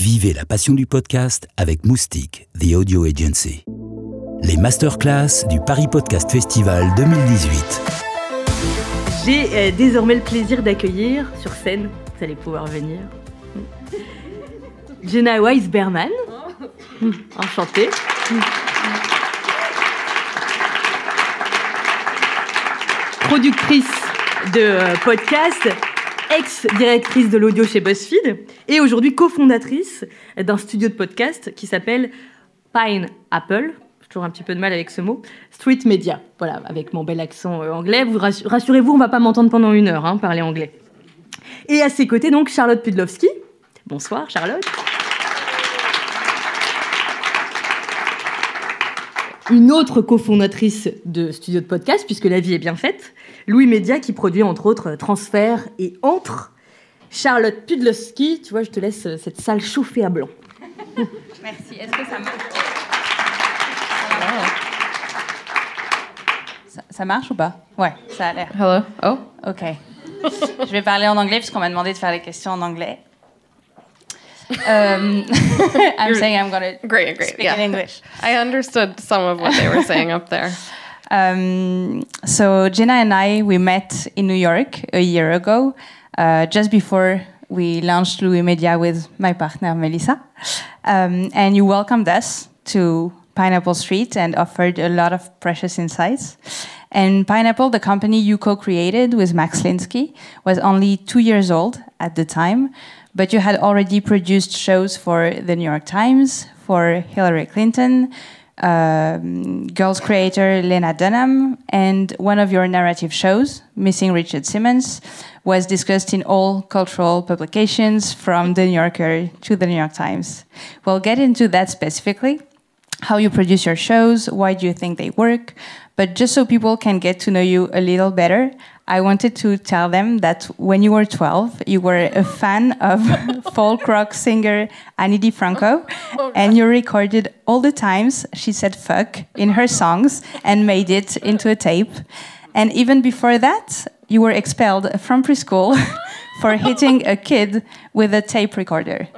Vivez la passion du podcast avec Moustique, The Audio Agency. Les masterclass du Paris Podcast Festival 2018. J'ai euh, désormais le plaisir d'accueillir sur scène, vous allez pouvoir venir, Jenna Weiss-Berman. Enchantée. Productrice de euh, podcast, ex-directrice de l'audio chez BuzzFeed et aujourd'hui cofondatrice d'un studio de podcast qui s'appelle Pine Apple. Toujours un petit peu de mal avec ce mot. Street Media. Voilà, avec mon bel accent euh, anglais. Vous rassurez-vous, on va pas m'entendre pendant une heure hein, parler anglais. Et à ses côtés, donc, Charlotte Pudlowski. Bonsoir, Charlotte. Une autre cofondatrice de studio de podcast, puisque la vie est bien faite. Louis Média, qui produit entre autres Transfert et Entre. Charlotte Pudlowski, tu vois, je te laisse euh, cette salle chauffée à blanc. Merci. Est-ce que ça marche? Ça, ça marche ou pas? Ouais, ça a l'air. Hello? Oh. Ok. je vais parler en anglais puisqu'on m'a demandé de faire les questions en anglais. Um, I'm saying I'm going to Great, great. speak yeah. in English. I understood some of what they were saying up there. Um, so Jenna and I we met in New York a year ago, uh, just before we launched Louie Media with my partner Melissa, um, and you welcomed us to Pineapple Street and offered a lot of precious insights. And Pineapple, the company you co-created with Max Linsky, was only two years old at the time, but you had already produced shows for the New York Times, for Hillary Clinton, um, Girls creator Lena Dunham, and one of your narrative shows, Missing Richard Simmons, was discussed in all cultural publications from The New Yorker to The New York Times. We'll get into that specifically how you produce your shows, why do you think they work. But just so people can get to know you a little better, I wanted to tell them that when you were 12, you were a fan of folk rock singer Ani DiFranco, oh, and you recorded all the times she said fuck in her songs and made it into a tape. And even before that, you were expelled from preschool for hitting a kid with a tape recorder.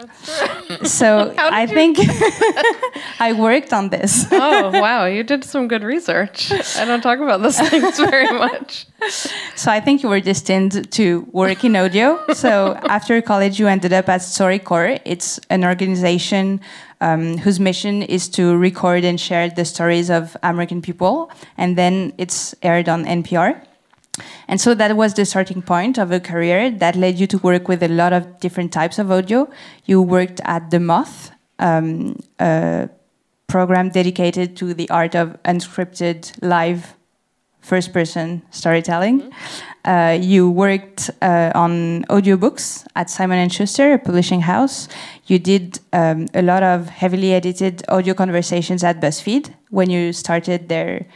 So I think I worked on this. Oh, wow. You did some good research. I don't talk about those things very much. So I think you were destined to work in audio. So after college, you ended up at StoryCorps. It's an organization um, whose mission is to record and share the stories of American people, and then it's aired on NPR. And so that was the starting point of a career that led you to work with a lot of different types of audio. You worked at The Moth, um, a program dedicated to the art of unscripted live first person storytelling. Uh, you worked uh, on audiobooks at Simon & Schuster, a publishing house. You did um, a lot of heavily edited audio conversations at BuzzFeed when you started their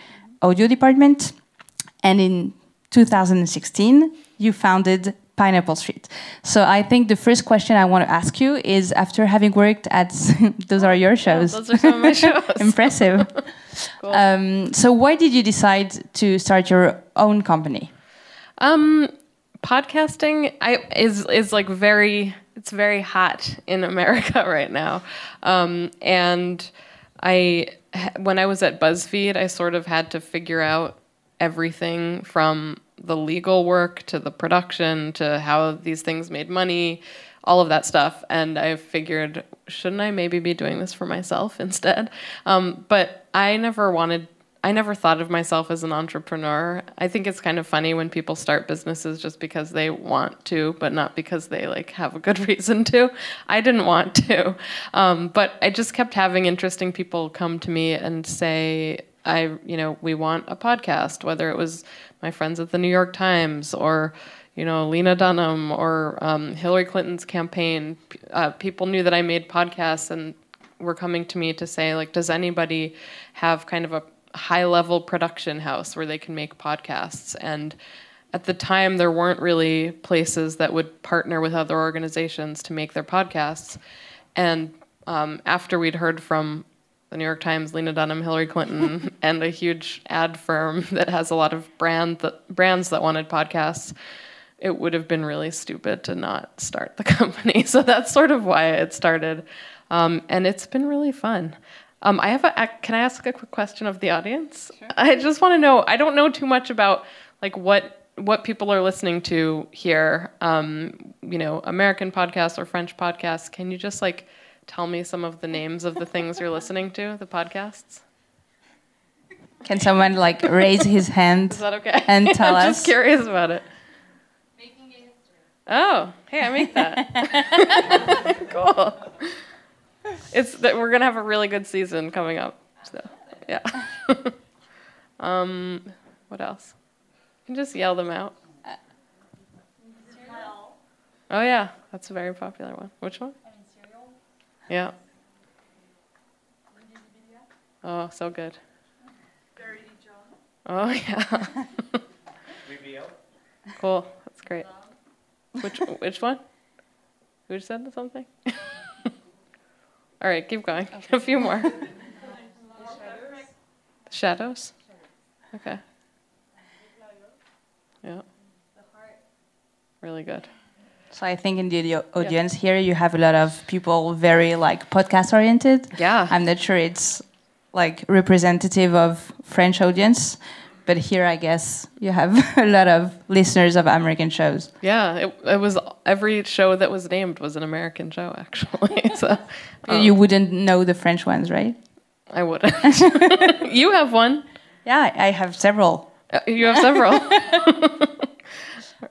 audio department. And in 2016, you founded Pineapple Street. So I think the first question I want to ask you is after having worked at, those are your shows. those are some of my shows. Impressive. Cool. Um, so why did you decide to start your own company? Um, podcasting I, is is like very it's very hot in America right now, um, and I when I was at BuzzFeed, I sort of had to figure out everything from the legal work to the production to how these things made money, all of that stuff. And I figured, shouldn't I maybe be doing this for myself instead? Um, but I never wanted. I never thought of myself as an entrepreneur. I think it's kind of funny when people start businesses just because they want to, but not because they like have a good reason to. I didn't want to, um, but I just kept having interesting people come to me and say, "I, you know, we want a podcast." Whether it was my friends at the New York Times or you know, Lena Dunham or um, Hillary Clinton's campaign, uh, people knew that I made podcasts and were coming to me to say, like, does anybody have kind of a high level production house where they can make podcasts? And at the time, there weren't really places that would partner with other organizations to make their podcasts. And um, after we'd heard from the New York Times, Lena Dunham, Hillary Clinton, and a huge ad firm that has a lot of brand that, brands that wanted podcasts, it would have been really stupid to not start the company. So that's sort of why it started. Um, and it's been really fun. Um, I have a, can I ask a quick question of the audience? I just want to know, I don't know too much about like what what people are listening to here, um, you know, American podcasts or French podcasts. Can you just like tell me some of the names of the things you're listening to, the podcasts? Can someone like raise his hand? Is that okay? And tell I'm us. just curious about it. Oh, hey, I make that. cool. It's that we're gonna have a really good season coming up. So, yeah. um, what else? You can just yell them out. Oh yeah, that's a very popular one. Which one? Yeah. Oh, so good. Oh yeah. cool. That's great. Which which one? Who said something? All right, keep going. A few more. Shadows. Okay. Yeah. Really good. So I think in the au- audience here, you have a lot of people very like podcast oriented. Yeah. I'm not sure it's like representative of French audience, but here I guess you have a lot of listeners of American shows. Yeah, it, it was every show that was named was an American show actually. so um, you wouldn't know the French ones, right? I wouldn't. you have one. Yeah, I have several. Uh, You have several.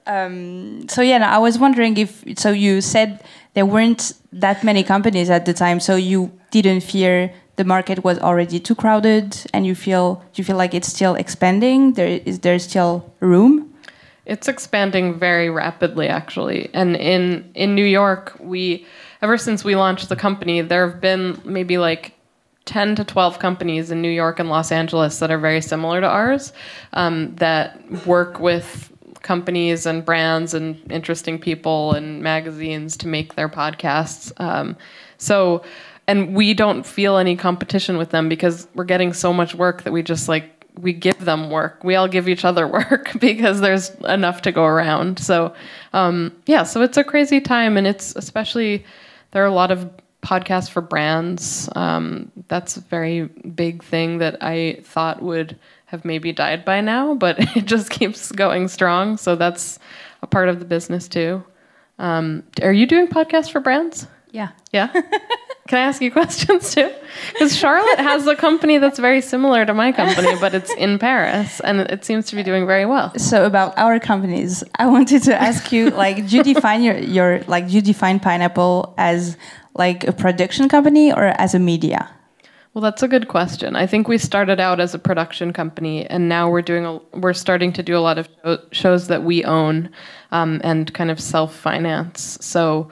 Um, so yeah, no, I was wondering if so you said there weren't that many companies at the time, so you didn't fear the market was already too crowded, and you feel you feel like it's still expanding? There is there still room? It's expanding very rapidly, actually. And in in New York, we ever since we launched the company, there have been maybe like ten to twelve companies in New York and Los Angeles that are very similar to ours, um, that work with companies and brands and interesting people and magazines to make their podcasts. Um, so, and we don't feel any competition with them because we're getting so much work that we just like we give them work. We all give each other work because there's enough to go around. So, um, yeah, so it's a crazy time, and it's especially there are a lot of podcasts for brands. Um, that's a very big thing that I thought would have maybe died by now, but it just keeps going strong. So that's a part of the business too. Um, are you doing podcasts for brands? Yeah. Yeah. Can I ask you questions too? Because Charlotte has a company that's very similar to my company, but it's in Paris and it seems to be doing very well. So about our companies, I wanted to ask you, like, do you define your, your like, do you define Pineapple as like a production company or as a media? Well, that's a good question. I think we started out as a production company, and now we're doing a, we're starting to do a lot of show, shows that we own um, and kind of self finance. So.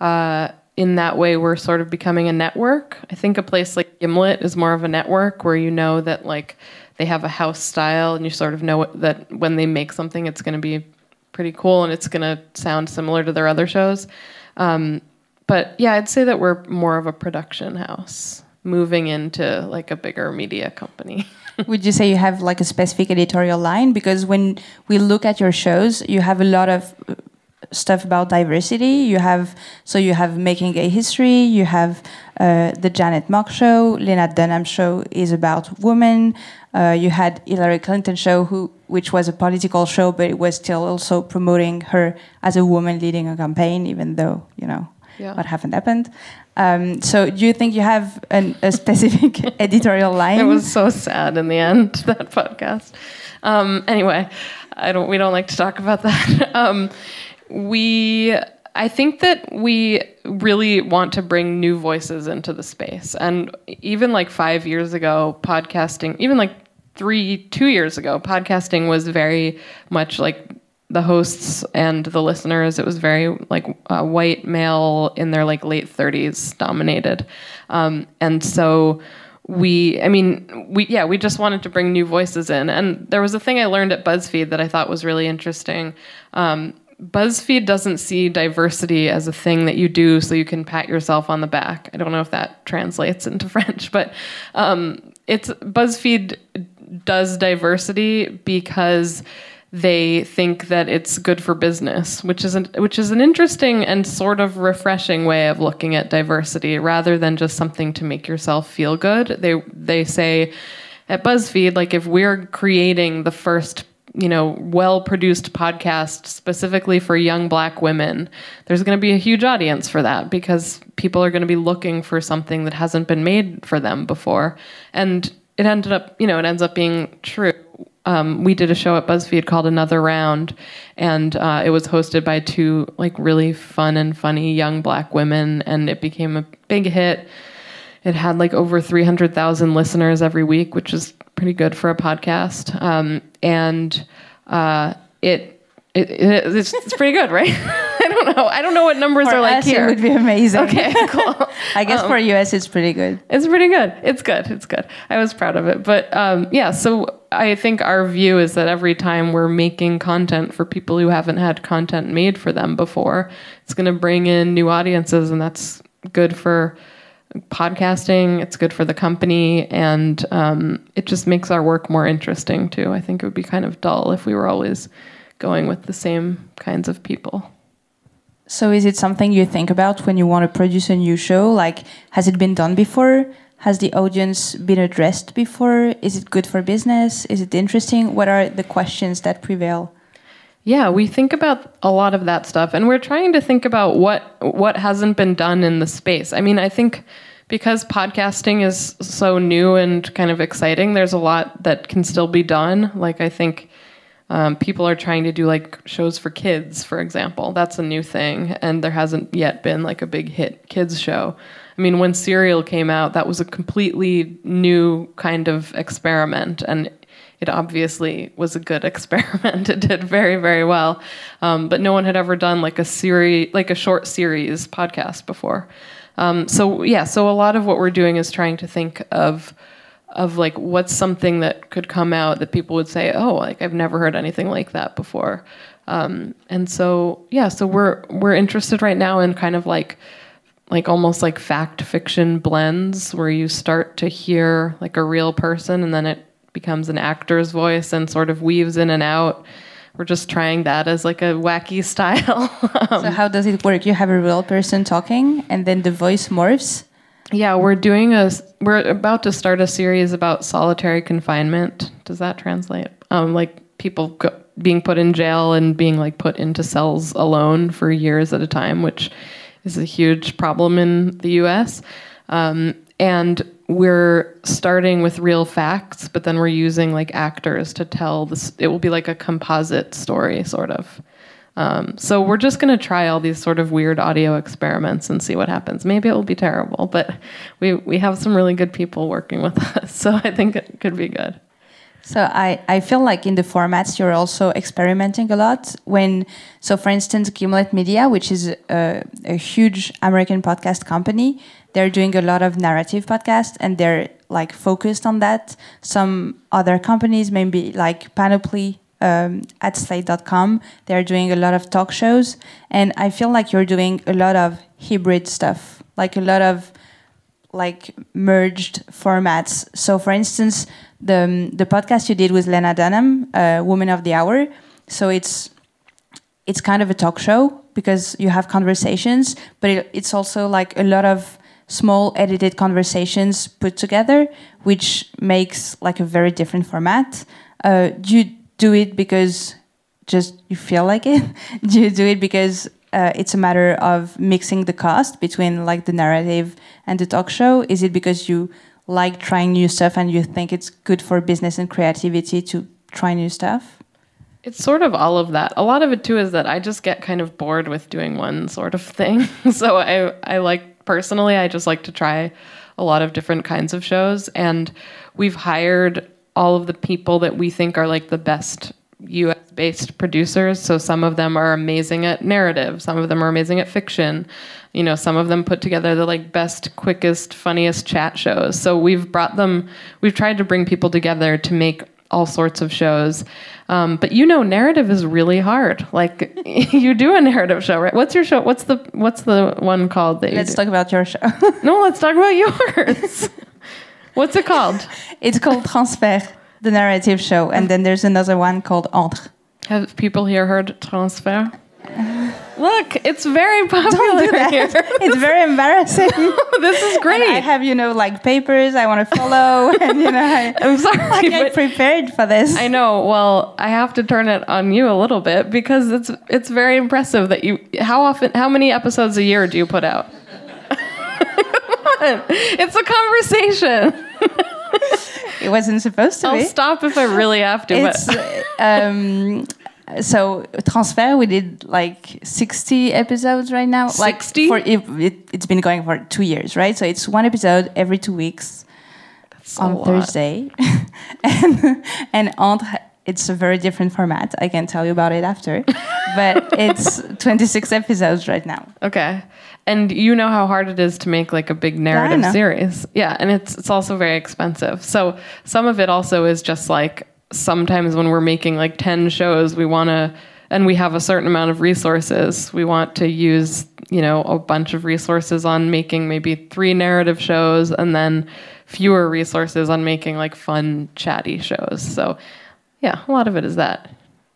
Uh, in that way, we're sort of becoming a network. I think a place like Gimlet is more of a network where you know that like they have a house style, and you sort of know that when they make something, it's going to be pretty cool and it's going to sound similar to their other shows. Um, but yeah, I'd say that we're more of a production house moving into like a bigger media company. Would you say you have like a specific editorial line? Because when we look at your shows, you have a lot of uh, stuff about diversity. You have so you have making gay history. You have uh, the Janet Mock show. Lena Dunham show is about women. Uh, you had Hillary Clinton show, who which was a political show, but it was still also promoting her as a woman leading a campaign, even though you know Yeah. what happened happened. Um, so do you think you have an, a specific editorial line? it was so sad in the end that podcast. Um, anyway, I don't. We don't like to talk about that. um, we. I think that we really want to bring new voices into the space, and even like five years ago, podcasting, even like three, two years ago, podcasting was very much like the hosts and the listeners. It was very like uh, white male in their like late 30s dominated, um, and so we i mean we yeah we just wanted to bring new voices in. And there was a thing i learned at buzzfeed that i thought was really interesting. Um, buzzfeed doesn't see diversity as a thing that you do so you can pat yourself on the back. I don't know if that translates into french but um, it's buzzfeed does diversity because they think that it's good for business, which is an, which is an interesting and sort of refreshing way of looking at diversity rather than just something to make yourself feel good. They they say at BuzzFeed like if we're creating the first you know, well produced podcast specifically for young black women, there's going to be a huge audience for that because people are going to be looking for something that hasn't been made for them before. And it ended up, you know, it ends up being true. Um, we did a show at BuzzFeed called Another Round, and uh, it was hosted by two like really fun and funny young black women, and it became a big hit. It had like over 300,000 listeners every week, which is pretty good for a podcast. Um, and uh, it, it, it it's, it's, pretty good, right? I don't know. I don't know what numbers for are like us, here. It would be amazing. Okay, cool. I guess um, for US, it's pretty good. It's pretty good. It's good. It's good. I was proud of it. But um, yeah, so I think our view is that every time we're making content for people who haven't had content made for them before, it's going to bring in new audiences, and that's good for podcasting. It's good for the company, and um, it just makes our work more interesting too. I think it would be kind of dull if we were always going with the same kinds of people. So, is it something you think about when you want to produce a new show? Like, has it been done before? Has the audience been addressed before? Is it good for business? Is it interesting? What are the questions that prevail? Yeah, we think about a lot of that stuff and we're trying to think about what what hasn't been done in the space. I mean, I think because podcasting is so new and kind of exciting, there's a lot that can still be done. Like I think um, people are trying to do like shows for kids, for example. That's a new thing, and there hasn't yet been like a big hit kids show. I mean, when Serial came out, that was a completely new kind of experiment, and it obviously was a good experiment. it did very, very well. Um, but no one had ever done like a series, like a short series podcast before. Um, so yeah, so a lot of what we're doing is trying to think of of like what's something that could come out that people would say, oh, like I've never heard anything like that before. Um, and so yeah, so we're we're interested right now in kind of like like almost like fact fiction blends where you start to hear like a real person and then it becomes an actor's voice and sort of weaves in and out. We're just trying that as like a wacky style. um, so how does it work? You have a real person talking, and then the voice morphs. Yeah, we're doing a. We're about to start a series about solitary confinement. Does that translate? Um, like people go, being put in jail and being like put into cells alone for years at a time, which is a huge problem in the U.S. Um, and we're starting with real facts, but then we're using like actors to tell this. It will be like a composite story, sort of. Um, so we're just going to try all these sort of weird audio experiments and see what happens. Maybe it will be terrible, but we we have some really good people working with us, so I think it could be good. So I, I feel like in the formats you're also experimenting a lot. When so for instance, Gimlet Media, which is a, a huge American podcast company, they're doing a lot of narrative podcasts and they're like focused on that. Some other companies, maybe like Panoply um, at slate.com, they're doing a lot of talk shows. And I feel like you're doing a lot of hybrid stuff, like a lot of like merged formats. So, for instance, the the podcast you did with Lena Dunham, uh, Woman of the Hour. So it's it's kind of a talk show because you have conversations, but it, it's also like a lot of small edited conversations put together, which makes like a very different format. Uh, do you do it because just you feel like it? do you do it because uh, it's a matter of mixing the cost between like the narrative and the talk show? Is it because you like trying new stuff and you think it's good for business and creativity to try new stuff? It's sort of all of that. A lot of it too is that I just get kind of bored with doing one sort of thing. so I I like personally, I just like to try a lot of different kinds of shows. And we've hired all of the people that we think are like the best US based producers. So some of them are amazing at narrative, some of them are amazing at fiction. You know, some of them put together the like best, quickest, funniest chat shows. So we've brought them, we've tried to bring people together to make all sorts of shows. Um, but you know, narrative is really hard. Like you do a narrative show, right? What's your show? What's the what's the one called? That let's talk about your show. no, let's talk about yours. What's it called? It's called Transfert, the narrative show, and then there's another one called Entre. Have people here heard transfert? Look, it's very popular here. It's very embarrassing. this is great. And I have, you know, like papers I want to follow, and you know, I, I'm sorry, like I but prepared for this. I know. Well, I have to turn it on you a little bit because it's it's very impressive that you. How often? How many episodes a year do you put out? It's a conversation. It wasn't supposed to I'll be. stop if I really have to. It's But um, so transfert. We did like sixty episodes right now. Like 60? for it, it, it's been going for two years, right? So it's one episode every two weeks That's on. Thursday, and and entre it's a very different format. I can tell you about it after, but it's twenty six episodes right now. Okay. And you know how hard it is to make like a big narrative know. series. Yeah, and it's it's also very expensive. So some of it also is just like sometimes when we're making like 10 shows, we want to and we have a certain amount of resources. We want to use, you know, a bunch of resources on making maybe 3 narrative shows and then fewer resources on making like fun chatty shows. So yeah, a lot of it is that.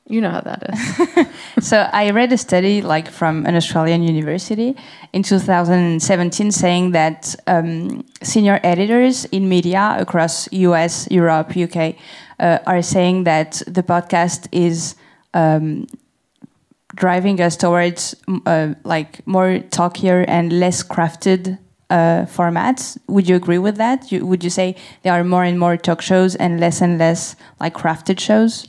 You know how that is. So I read a study like from an Australian university in 2017 saying that um, senior editors in media across US, Europe, UK uh, are saying that the podcast is um, driving us towards uh, like more talkier and less crafted uh, formats. Would you agree with that? You, would you say there are more and more talk shows and less and less like crafted shows?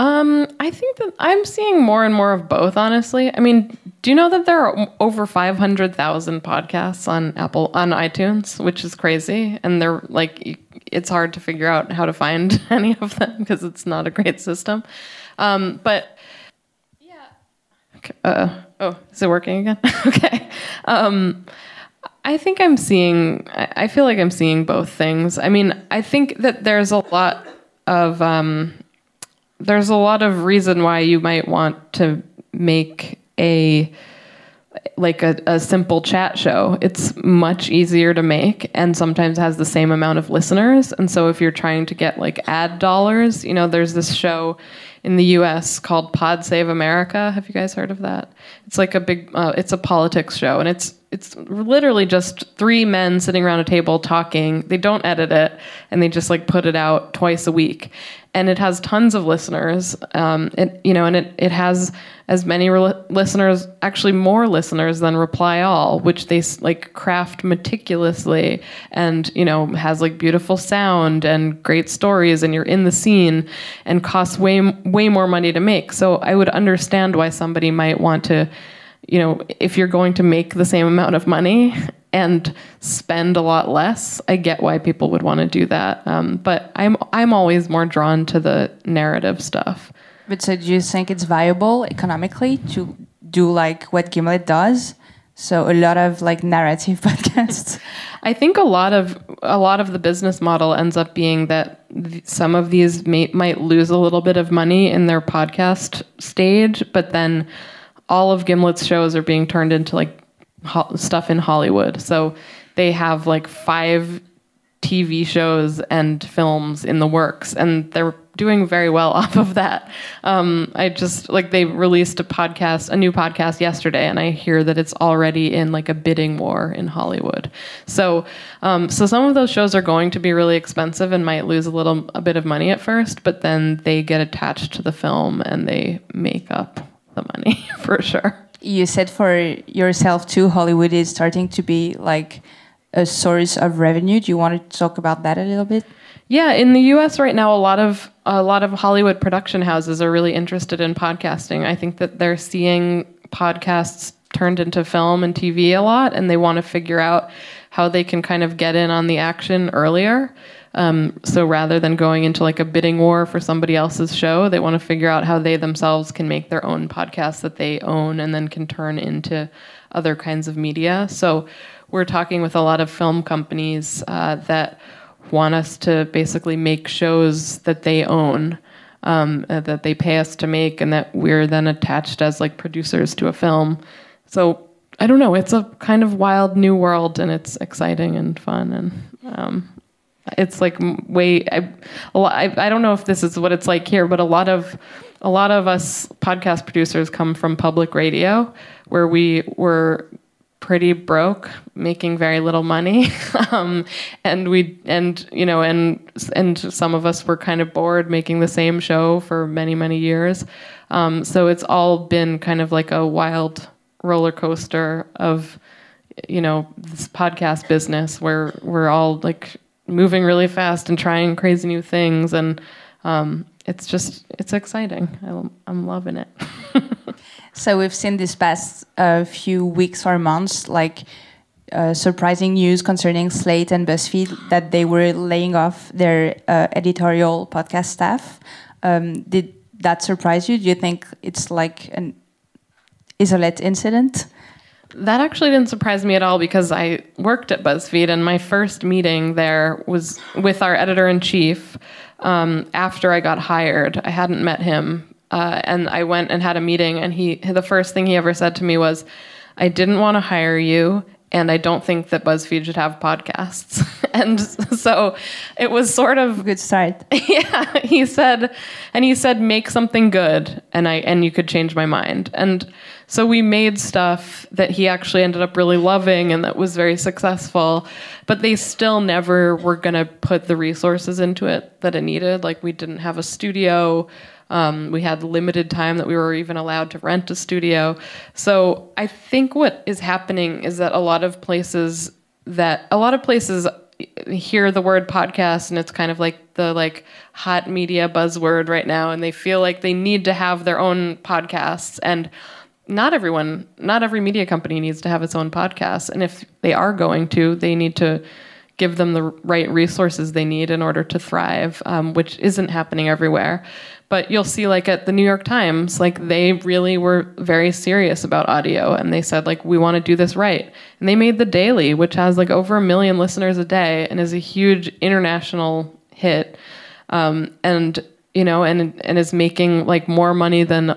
Um, I think that I'm seeing more and more of both, honestly. I mean, do you know that there are over 500,000 podcasts on Apple, on iTunes, which is crazy. And they're like, it's hard to figure out how to find any of them because it's not a great system. Um, but yeah. Okay, uh, oh, is it working again? okay. Um, I think I'm seeing, I feel like I'm seeing both things. I mean, I think that there's a lot of, um, there's a lot of reason why you might want to make a like a, a simple chat show. It's much easier to make and sometimes has the same amount of listeners. And so if you're trying to get like ad dollars you know there's this show in the us called pod save america. Have you guys heard of that? It's like a big uh, it's a politics show and it's it's literally just three men sitting around a table talking. They don't edit it and they just like put it out twice a week and it has tons of listeners. Um, it you know, and it it has as many re- listeners, actually more listeners than Reply All, which they like craft meticulously, and you know has like beautiful sound and great stories, and you're in the scene, and costs way way more money to make. So I would understand why somebody might want to. You know, if you're going to make the same amount of money and spend a lot less, I get why people would want to do that. Um, but I'm I'm always more drawn to the narrative stuff. But so do you think it's viable economically to do like what Gimlet does? So a lot of like narrative podcasts. I think a lot of a lot of the business model ends up being that th- some of these may, might lose a little bit of money in their podcast stage, but then all of Gimlet's shows are being turned into like ho- stuff in Hollywood. So they have like five TV shows and films in the works, and they're doing very well off of that. Um, I just like they released a podcast, a new podcast yesterday, and I hear that it's already in like a bidding war in Hollywood. So, um, so some of those shows are going to be really expensive and might lose a little a bit of money at first, but then they get attached to the film and they make up the money for sure. You said for yourself too, Hollywood is starting to be like a source of revenue. Do you want to talk about that a little bit? Yeah, in the U.S. right now, a lot of a lot of Hollywood production houses are really interested in podcasting. I think that they're seeing podcasts turned into film and TV a lot, and they want to figure out how they can kind of get in on the action earlier. Um, so rather than going into like a bidding war for somebody else's show, they want to figure out how they themselves can make their own podcast that they own and then can turn into other kinds of media. So we're talking with a lot of film companies uh, that want us to basically make shows that they own, um, uh, that they pay us to make, and that we're then attached as like producers to a film. So I don't know. It's a kind of wild new world, and it's exciting and fun, and um, it's like way. I, I don't know if this is what it's like here, but a lot of a lot of us podcast producers come from public radio, where we were pretty broke, making very little money, um, and we and you know and and some of us were kind of bored making the same show for many many years. Um, so it's all been kind of like a wild roller coaster of you know this podcast business where we're all like moving really fast and trying crazy new things and um, it's just it's exciting I, i'm loving it So we've seen this past uh, few weeks or months, like uh, surprising news concerning Slate and BuzzFeed that they were laying off their uh, editorial podcast staff. Um, did that surprise you? Do you think it's like an isolate incident? That actually didn't surprise me at all because I worked at BuzzFeed, and my first meeting there was with our editor in chief um, after I got hired. I hadn't met him, uh, and I went and had a meeting, and he the first thing he ever said to me was, "I didn't want to hire you." And I don't think that BuzzFeed should have podcasts. and so it was sort of Good start. yeah he said and he said make something good and i and you could change my mind and so we made stuff that he actually ended up really loving and that was very successful but they still never were going to put the resources into it that it needed. Like we didn't have a studio. Um, we had limited time that we were even allowed to rent a studio. So i think what is happening is that a lot of places that a lot of places hear the word podcast and it's kind of like the like hot media buzzword right now and they feel like they need to have their own podcasts. And not everyone not every media company needs to have its own podcast. And if they are going to they need to give them the right resources they need in order to thrive um, which isn't happening everywhere. But you'll see like at the new york times like they really were very serious about audio and they said like we want to do this right. And they made the daily which has like over a million listeners a day and is a huge international hit um, and you know and and is making like more money than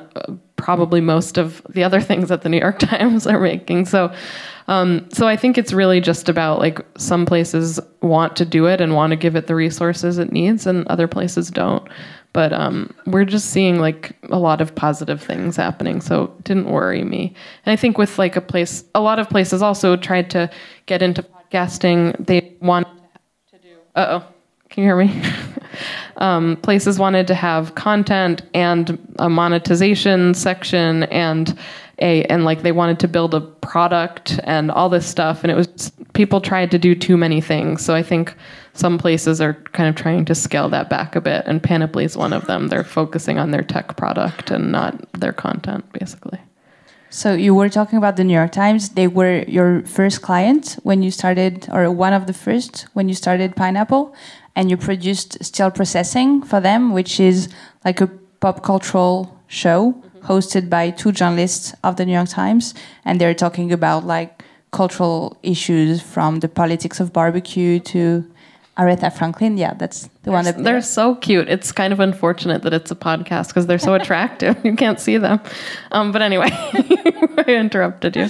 probably most of the other things that the new york times are making so um, so I think it's really just about like some places want to do it and want to give it the resources it needs, and other places don't. But um, we're just seeing like a lot of positive things happening, so it didn't worry me. And I think with like a place, a lot of places also tried to get into podcasting. They want to do. Uh oh, can you hear me? um, places wanted to have content and a monetization section and a and like they wanted to build a product and all this stuff and it was people tried to do too many things. So i think some places are kind of trying to scale that back a bit and panoply is one of them. They're focusing on their tech product and not their content basically. So you were talking about the New York Times. They were your first client when you started, or one of the first when you started Pineapple, and you produced Still Processing for them, which is like a pop cultural show mm-hmm. hosted by two journalists of the New York Times, and they're talking about like cultural issues from the politics of barbecue to Aretha Franklin. Yeah, that's the one that they're so cute it's kind of unfortunate that it's a podcast because they're so attractive you can't see them um, but anyway i interrupted you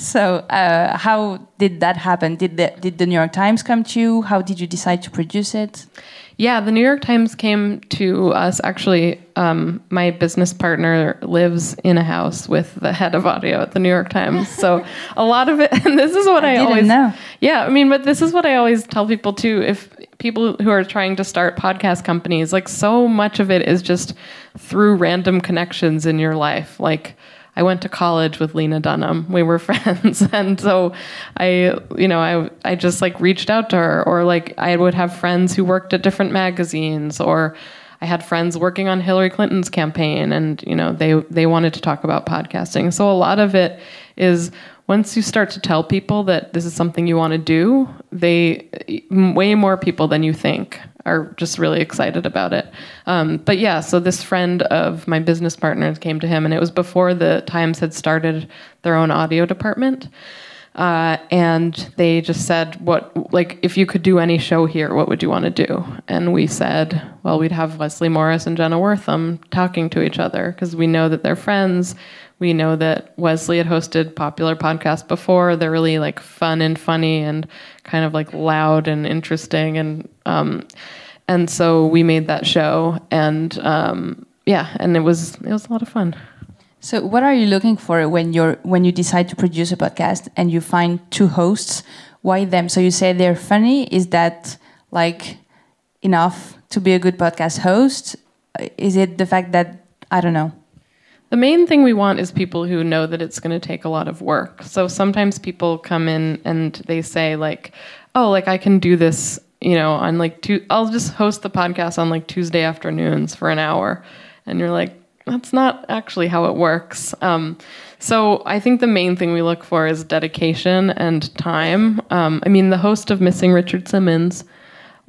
So, uh, how did that happen? Did the, did the New York Times come to you? How did you decide to produce it? Yeah, the New York Times came to us. Actually, um, my business partner lives in a house with the head of audio at the New York Times. So a lot of it, and this is what I, didn't always know. Yeah, I mean, but this is what I always tell people too. If people who are trying to start podcast companies, like so much of it is just through random connections in your life, like. I went to college with Lena Dunham. We were friends, and so I, you know, I I just like reached out to her, or like I would have friends who worked at different magazines, or I had friends working on Hillary Clinton's campaign, and you know they they wanted to talk about podcasting. So a lot of it is once you start to tell people that this is something you want to do, they way more people than you think are just really excited about it. Um, but yeah, so this friend of my business partners came to him, and it was before the Times had started their own audio department. Uh, and they just said, "What like if you could do any show here, what would you want to do?" And we said, "Well, we'd have Wesley Morris and Jenna Wortham talking to each other because we know that they're friends. We know that Wesley had hosted popular podcasts before. They're really like fun and funny and kind of like loud and interesting and um, and so we made that show and um, yeah, and it was it was a lot of fun." So, what are you looking for when you're when you decide to produce a podcast and you find two hosts? Why them? So you say they're funny. Is that like enough to be a good podcast host? Is it the fact that I don't know? The main thing we want is people who know that it's going to take a lot of work. So sometimes people come in and they say like, "Oh, like I can do this, you know, on like two I'll just host the podcast on like Tuesday afternoons for an hour." And you're like, that's not actually how it works. Um, so I think the main thing we look for is dedication and time. Um, I mean, the host of Missing Richard Simmons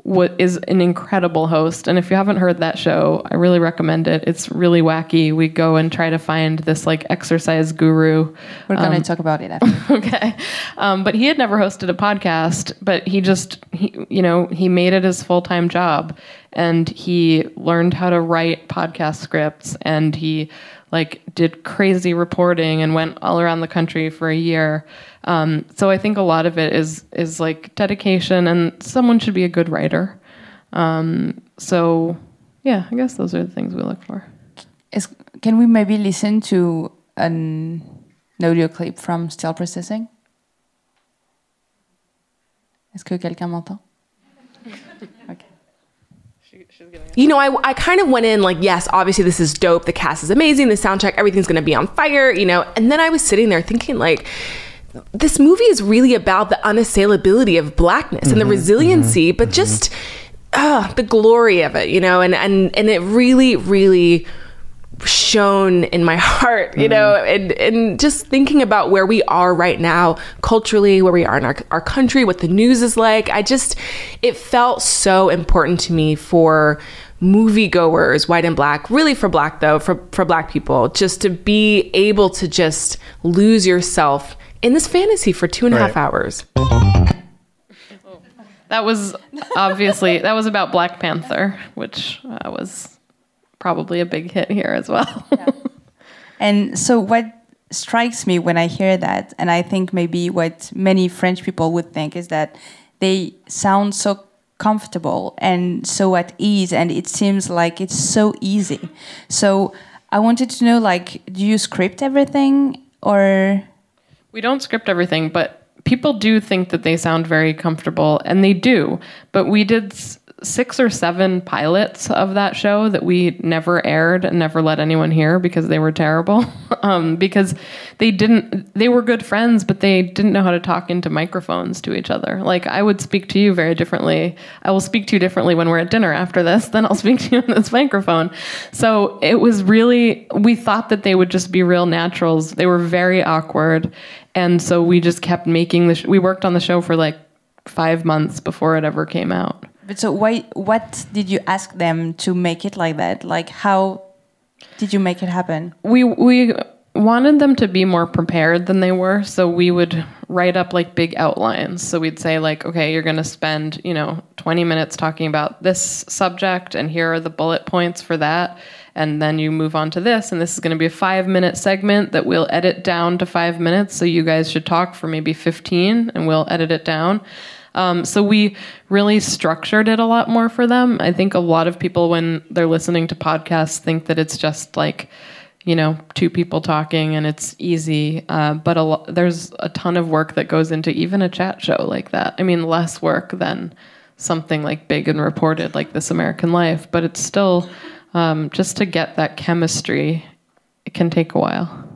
what is an incredible host. And if you haven't heard that show, I really recommend it. It's really wacky. We go and try to find this like exercise guru. We're going to um, talk about it after. okay. Um, but he had never hosted a podcast, but he just, he, you know, he made it his full time job and he learned how to write podcast scripts and he like did crazy reporting and went all around the country for a year. Um, so I think a lot of it is is like dedication, and someone should be a good writer. Um, so yeah, I guess those are the things we look for. Is, can we maybe listen to an audio clip from Still Processing? Est-ce que quelqu'un m'entend? okay. You know, I, I kind of went in like, yes, obviously this is dope. The cast is amazing. The soundtrack, everything's going to be on fire, you know. And then I was sitting there thinking, like, this movie is really about the unassailability of blackness mm-hmm, and the mm-hmm, resiliency, mm-hmm, but mm-hmm. just uh, the glory of it, you know. And and and it really, really shone in my heart, you mm-hmm. know, and, and just thinking about where we are right now, culturally, where we are in our, our country, what the news is like. I just, it felt so important to me for moviegoers, white and black, really for black though, for, for black people, just to be able to just lose yourself in this fantasy for two and a right. half hours. That was obviously, that was about Black Panther, which uh, was probably a big hit here as well. yeah. And so, what strikes me when I hear that, and I think maybe what many French people would think, is that they sound so comfortable and so at ease, and it seems like it's so easy. So, I wanted to know, like, do you script everything, or we don't script everything, but people do think that they sound very comfortable, and they do. But we did six or seven pilots of that show that we never aired and never let anyone hear because they were terrible. um, because they didn't, they were good friends, but they didn't know how to talk into microphones to each other. Like I would speak to you very differently. I will speak to you differently when we're at dinner after this, then I'll speak to you on this microphone. So it was really, we thought that they would just be real naturals. They were very awkward. And so we just kept making the, sh- we worked on the show for like five months before it ever came out. But so why? What did you ask them to make it like that? Like how did you make it happen? We we wanted them to be more prepared than they were, so we would write up like big outlines. So we'd say like, okay, you're going to spend, you know, 20 minutes talking about this subject and here are the bullet points for that. And then you move on to this, and this is going to be a five minute segment that we'll edit down to five minutes. So you guys should talk for maybe 15 and we'll edit it down. Um, so we really structured it a lot more for them. I think a lot of people, when they're listening to podcasts, think that it's just like, you know, two people talking and it's easy. Uh, but a lo- there's a ton of work that goes into even a chat show like that. I mean, less work than something like big and reported like This American Life, but it's still um, just to get that chemistry, it can take a while.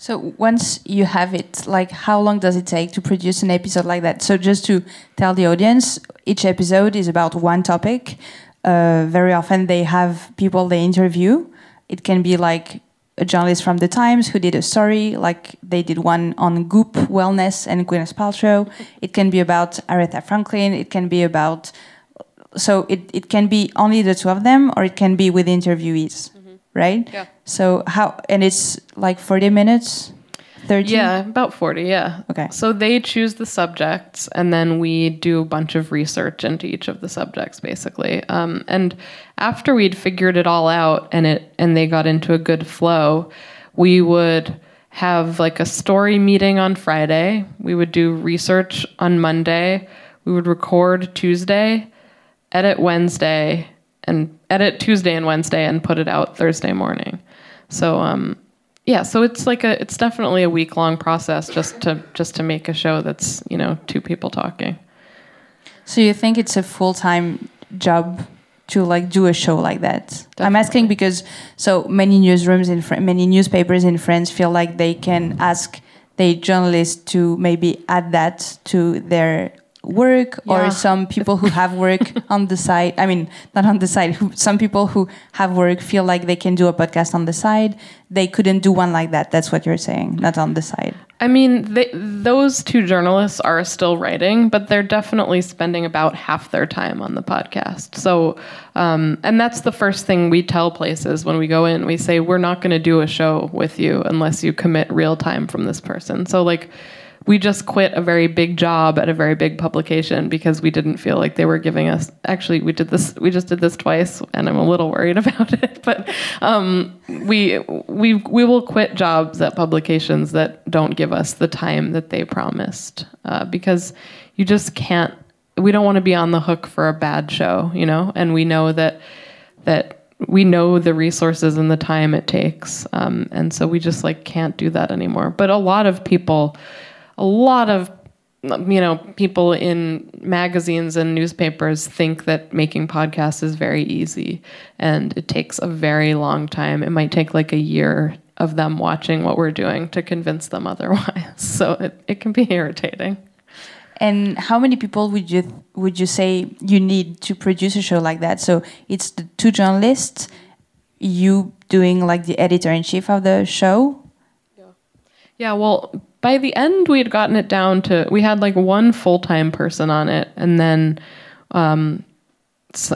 So once you have it, like how long does it take to produce an episode like that? So just to tell the audience, each episode is about one topic. Uh, very often they have people they interview. It can be like a journalist from the Times who did a story, like they did one on Goop wellness and Gwyneth Paltrow. It can be about Aretha Franklin. It can be about so it, it can be only the two of them, or it can be with interviewees, mm -hmm. right? Yeah. So how and it's like forty minutes. 30? Yeah, about 40, yeah. Okay. So they choose the subjects, and then we do a bunch of research into each of the subjects, basically. Um, and after we'd figured it all out and it and they got into a good flow, we would have like a story meeting on Friday. We would do research on Monday. We would record Tuesday, edit Wednesday, and edit Tuesday and Wednesday, and put it out Thursday morning. So um, yeah, so it's like a it's definitely a week long process just to just to make a show that's you know two people talking. So you think it's a full time job to like do a show like that? I'm asking because so many newsrooms in Fr- many newspapers in France feel like they can ask the journalists to maybe add that to their work Yeah. or some people who have work on the side i mean not on the side who, some people who have work feel like they can do a podcast on the side they couldn't do one like that that's what you're saying not on the side I mean, they, those two journalists are still writing, but they're definitely spending about half their time on the podcast. So, um, and that's the first thing we tell places when we go in. We say, we're not going to do a show with you unless you commit real time from this person. So, like, we just quit a very big job at a very big publication because we didn't feel like they were giving us actually we did this we just did this twice and i'm a little worried about it but um, we we we will quit jobs at publications that don't give us the time that they promised uh, because you just can't we don't want to be on the hook for a bad show you know? And we know that that we know the resources and the time it takes um, and so we just like can't do that anymore. But a lot of people a lot of you know people in magazines and newspapers think that making podcasts is very easy and it takes a very long time it might take like a year of them watching what we're doing to convince them otherwise so it, it can be irritating And how many people would you would you say you need to produce a show like that? So it's the two journalists, you doing like the editor in chief of the show. Yeah, well, by the end, we had gotten it down to we had like one full time person on it, and then, um,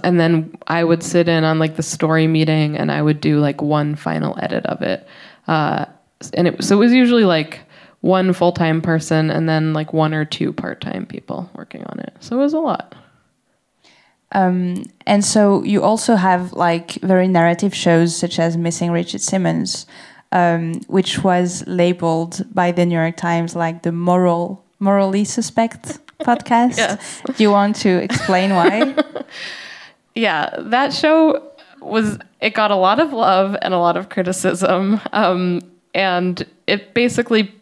and then I would sit in on like the story meeting, and I would do like one final edit of it, uh, and it so it was usually like one full time person, and then like one or two part time people working on it. So it was a lot. Um, and so you also have like very narrative shows such as Missing Richard Simmons, um, which was labeled by the New York Times like the moral morally suspect podcast. Yes. Do you want to explain why? yeah, that show was it got a lot of love and a lot of criticism, um, and it basically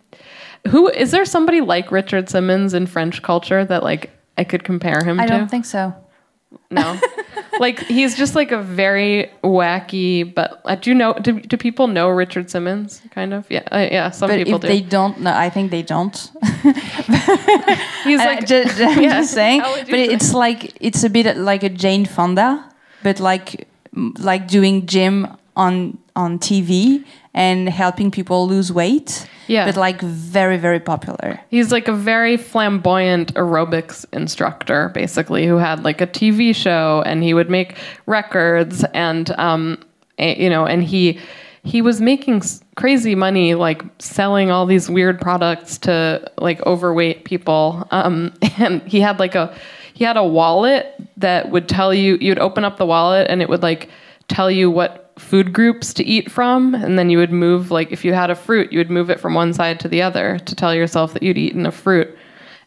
who is there somebody like Richard Simmons in French culture that like I could compare him I to? I don't think so. No. like he's just like a very wacky, but uh, do you know? Do, do people know Richard Simmons? Kind of, yeah, uh, yeah. Some But people if do. they don't know, I think they don't. he's like ju- I'm Yeah. just saying. How would you But say? it's like it's a bit like a Jane Fonda, but like like doing gym on on TV and helping people lose weight. Yeah. But like very very popular. He's like a very flamboyant aerobics instructor, basically, who had like a TV show and he would make records and, um, you know, and he he was making s- crazy money, like selling all these weird products to like overweight people. Um, and he had like a he had a wallet that would tell you you'd open up the wallet and it would like tell you what food groups to eat from and then you would move like if you had a fruit you would move it from one side to the other to tell yourself that you'd eaten a fruit.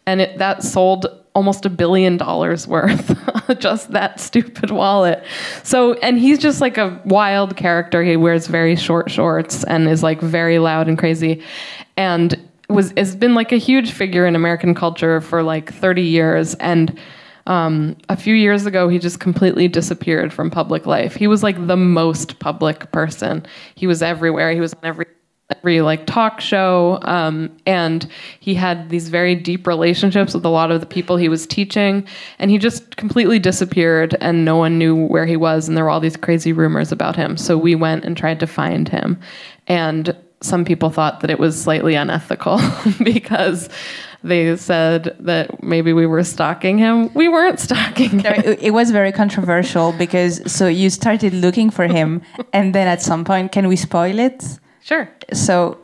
And it that sold almost a billion dollars worth just that stupid wallet. So and he's just like a wild character. He wears very short shorts and is like very loud and crazy. And was has been like a huge figure in american culture for like 30 years. And um, a few years ago, he just completely disappeared from public life. He was like the most public person. He was everywhere. He was on every every like talk show, um, and he had these very deep relationships with a lot of the people he was teaching. And he just completely disappeared, and no one knew where he was. And there were all these crazy rumors about him. So we went and tried to find him, and some people thought that it was slightly unethical because they said that maybe we were stalking him. We weren't stalking him. it, it was very controversial because so you started looking for him and then at some point can we spoil it? Sure. So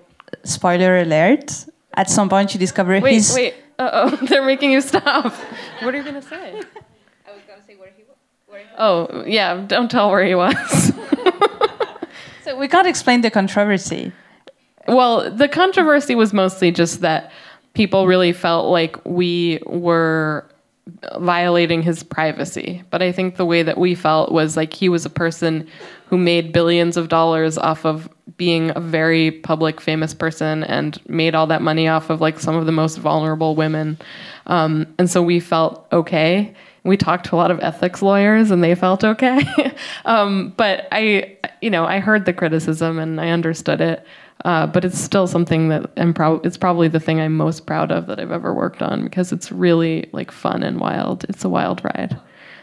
spoiler alert. At some point, you discover Wait, his. wait. Uh oh, they're making you stop. What are you gonna say? I was gonna say where he was. Oh, yeah. Don't tell where he was. So we can't explain the controversy. Well, the controversy was mostly just that people really felt like we were violating his privacy. But I think the way that we felt was like he was a person who made billions of dollars off of being a very public, famous person and made all that money off of like some of the most vulnerable women. Um, and so we felt okay. We talked to a lot of ethics lawyers and they felt okay. um, but I, you know, I heard the criticism and I understood it. Uh, but it's still something that I'm proud. It's probably the thing I'm most proud of that I've ever worked on because it's really like fun and wild. It's a wild ride,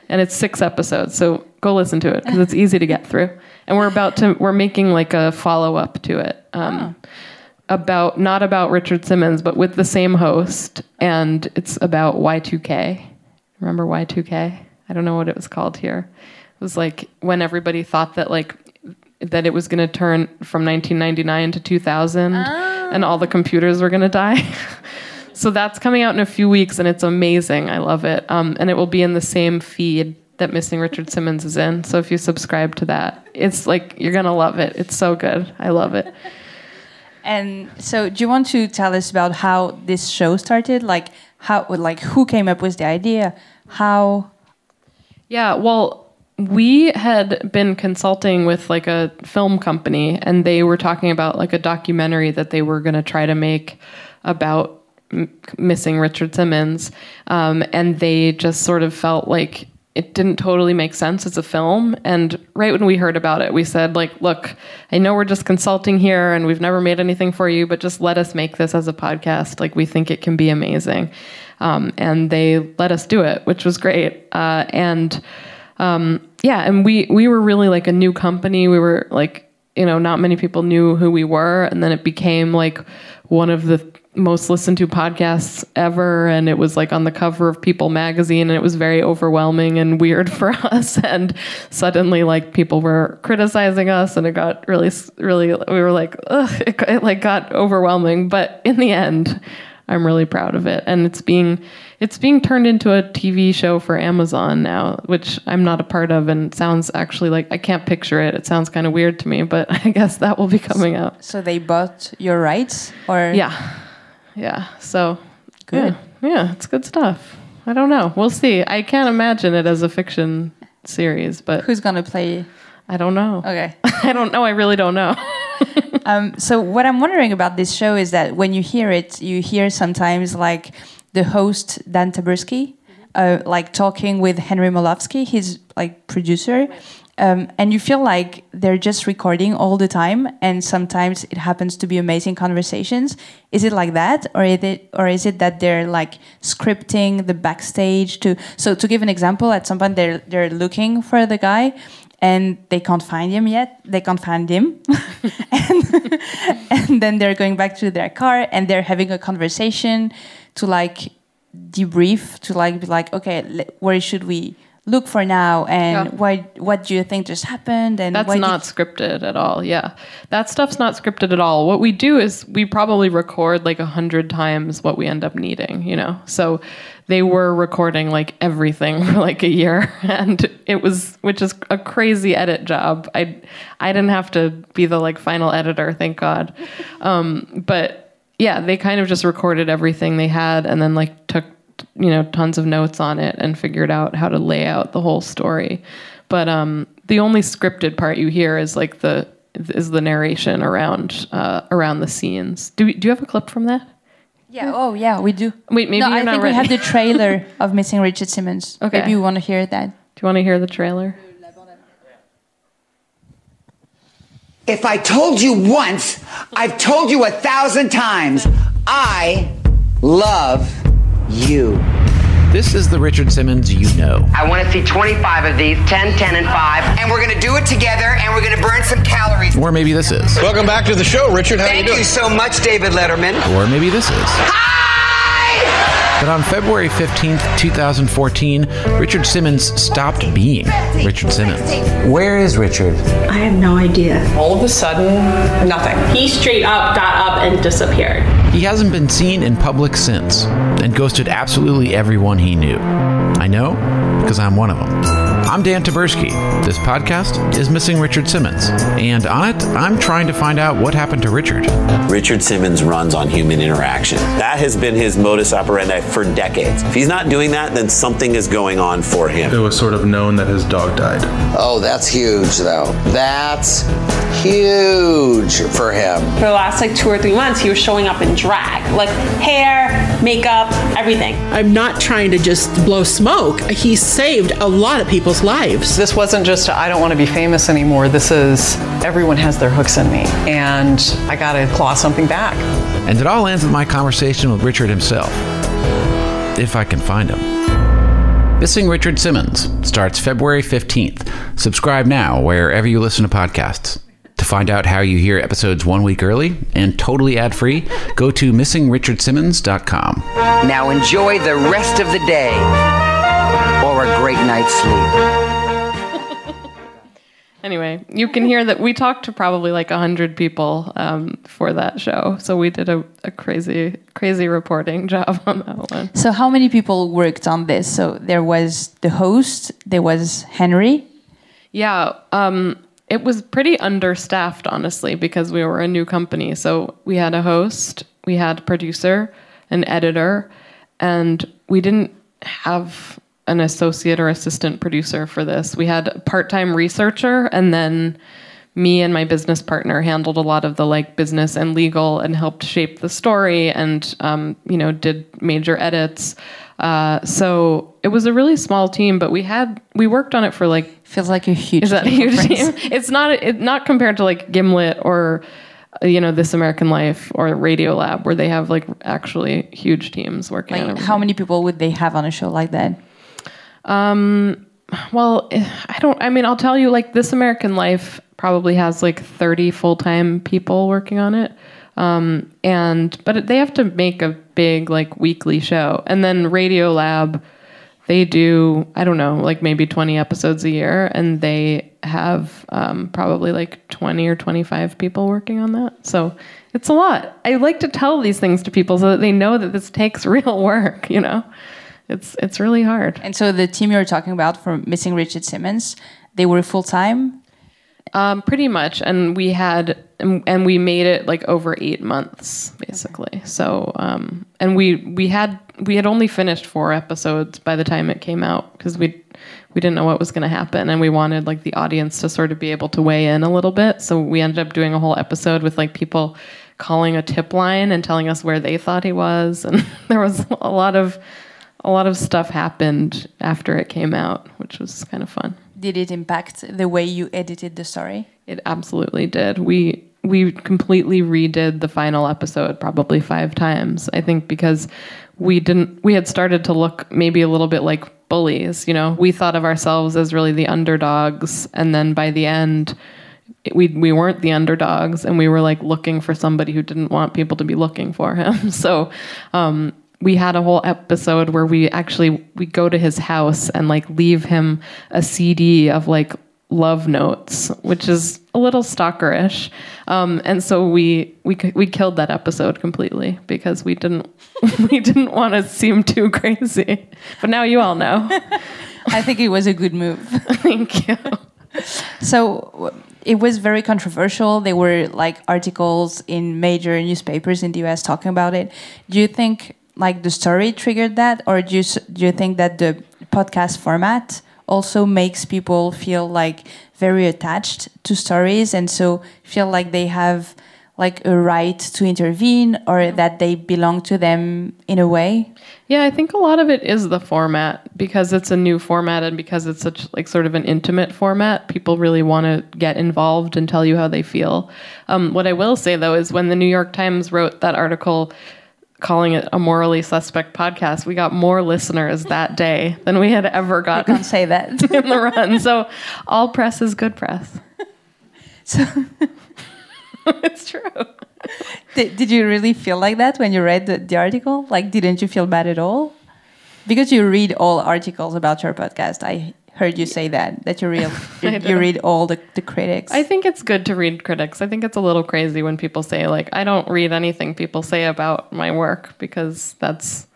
and it's six episodes. So go listen to it because it's easy to get through. And we're about to we're making like a follow up to it. Um, About not about Richard Simmons, but with the same host, and it's about Y2K. Remember Y2K? I don't know what it was called here. It was like when everybody thought that like that it was going to turn from 1999 to 2000 and all the computers were going to die. so that's coming out in a few weeks and it's amazing. I love it. Um, and it will be in the same feed that Missing Richard Simmons is in. So if you subscribe to that, it's like you're going to love it. It's so good. I love it. And so, do you want to tell us about how this show started? Like how, like who came up with the idea? How? Yeah, well, we had been consulting with like a film company and they were talking about like a documentary that they were going to try to make about m- missing Richard Simmons. Um, and they just sort of felt like it didn't totally make sense as a film. And right when we heard about it, we said, like, look, I know we're just consulting here and we've never made anything for you, but just let us make this as a podcast. Like, we think it can be amazing. Um, and they let us do it, which was great. Uh, and um, yeah, and we we were really like a new company. We were like, you know, not many people knew who we were, and then it became like one of the most listened to podcasts ever and it was like on the cover of people magazine and it was very overwhelming and weird for us and suddenly like people were criticizing us and it got really really we were like ugh, it, it like got overwhelming but in the end I'm really proud of it and it's being it's being turned into a TV show for Amazon now which I'm not a part of and sounds actually like I can't picture it. It sounds kind of weird to me but I guess that will be coming out. So they bought your rights, or? Yeah. Yeah so Good. yeah, yeah it's good stuff. I don't know. We'll see. I can't imagine it as a fiction series but who's gonna play? I don't know. Okay. I don't know. I really don't know. Um, so what I'm wondering about this show is that when you hear it, you hear sometimes like the host Dan Taberski, uh, like talking with Henry Molofsky, his like producer, um, and you feel like they're just recording all the time, and sometimes it happens to be amazing conversations. Is it like that, or is it, or is it that they're like scripting the backstage to? So to give an example, at some point they're they're looking for the guy, and they can't find him yet. They can't find him. and, and then they're going back to their car and they're having a conversation to like debrief, to like be like, okay, where should we look for now? And Yeah. why, what do you think just happened? And That's why not scripted at all. Yeah. That stuff's not scripted at all. What we do is we probably record like a hundred times what we end up needing, you know? So they were recording like everything for like a year and it was, which is a crazy edit job. I, I didn't have to be the like final editor, thank God. Um, but yeah, they kind of just recorded everything they had and then like took you know tons of notes on it and figured out how to lay out the whole story but um the only scripted part you hear is like the is the narration around uh around the scenes do, we- do you have a clip from that Yeah. Oh, yeah, we do. Wait, maybe no, you're I not think ready. we have the trailer of Missing Richard Simmons. Okay. Maybe you want to hear that. do you want to hear the trailer If I told you once, I've told you a thousand times. I love you. This is the Richard Simmons you know. I want to see 25 of these 10, 10, and 5. And we're going to do it together and we're going to burn some calories. Or maybe this is. Welcome back to the show, Richard. How Thank you doing? Thank you so much, David Letterman. Or maybe this is. Hi! But on February 15th, 2014, Richard Simmons stopped being Richard Simmons. Where is Richard? I have no idea. All of a sudden, nothing. He straight up got up and disappeared. He hasn't been seen in public since and ghosted absolutely everyone he knew. I know because I'm one of them. I'm Dan Taberski. This podcast is Missing Richard Simmons, and on it, I'm trying to find out what happened to Richard. Richard Simmons runs on human interaction. That has been his modus operandi for decades. If he's not doing that, then something is going on for him. It was sort of known that his dog died. Oh, that's huge, though. That's huge for him. For the last like two or three months, he was showing up in drag, like hair, makeup, everything. I'm not trying to just blow smoke. He saved a lot of people's lives. This wasn't just I don't want to be famous anymore. This is everyone has their hooks in me, and I got to claw something back. And it all ends with my conversation with Richard himself, if I can find him. Missing Richard Simmons starts February 15th. Subscribe now wherever you listen to podcasts. To find out how you hear episodes one week early and totally ad free, go to missingrichardsimmons.com. Now enjoy the rest of the day or a great night's sleep. Anyway, you can hear that we talked to probably like a hundred people um, for that show, so we did a, a crazy, crazy reporting job on that one. So, how many people worked on this? So, there was the host, there was Henry. Yeah, um, it was pretty understaffed, honestly, because we were a new company. So we had a host, we had a producer, an editor, and we didn't have an associate or assistant producer for this. We had a part-time researcher and then me and my business partner handled a lot of the like business and legal and helped shape the story and um, you know did major edits uh, so it was a really small team but we had we worked on it for like feels like a huge is that a huge team it's not it, not compared to like gimlet or you know this american life or radio lab where they have like actually huge teams working like, how many people would they have on a show like that um, well, I don't. I mean, I'll tell you. Like This American Life probably has like thirty full time people working on it. Um, and but they have to make a big like weekly show, and then Radio Lab, they do I don't know like maybe twenty episodes a year, and they have um, probably like twenty or twenty five people working on that. So it's a lot. I like to tell these things to people so that they know that this takes real work. You know it's it's really hard. And so the team you were talking about for missing Richard Simmons, they were full time. Um, pretty much, and we had and, and, we made it like over eight months basically. Okay. So um, and we we had we had only finished four episodes by the time it came out because we we didn't know what was going to happen and we wanted like the audience to sort of be able to weigh in a little bit. So we ended up doing a whole episode with like people calling a tip line and telling us where they thought he was, and there was a lot of a lot of stuff happened after it came out, which was kind of fun. Did it impact the way you edited the story? It absolutely did. We we completely redid the final episode probably 5 times. I think because we didn't we had started to look maybe a little bit like bullies, you know. We thought of ourselves as really the underdogs and then by the end we we weren't the underdogs and we were like looking for somebody who didn't want people to be looking for him. So um, we had a whole episode where we actually we go to his house and like leave him a CD of like love notes, which is a little stalkerish. Um, and so we we we killed that episode completely because we didn't we didn't want to seem too crazy. But now you all know. I think it was a good move. Thank you. So it was very controversial. There were like articles in major newspapers in the US talking about it. Do you think like the story triggered that, or do you do you think that the podcast format also makes people feel like very attached to stories, and so feel like they have like a right to intervene or that they belong to them in a way? Yeah, I think a lot of it is the format because it's a new format and because it's such like sort of an intimate format. People really want to get involved and tell you how they feel. Um, what I will say though is when the New York Times wrote that article calling it a morally suspect podcast, we got more listeners that day than we had ever gotten. Can't say that in the run. So all press is good press. So it's true. did, did you really feel like that when you read the, the article? Like, didn't you feel bad at all? Because you read all articles about your podcast. I heard you say that that you read you, you read all the, the critics. I think it's good to read critics. I think it's a little crazy when people say like I don't read anything people say about my work because that's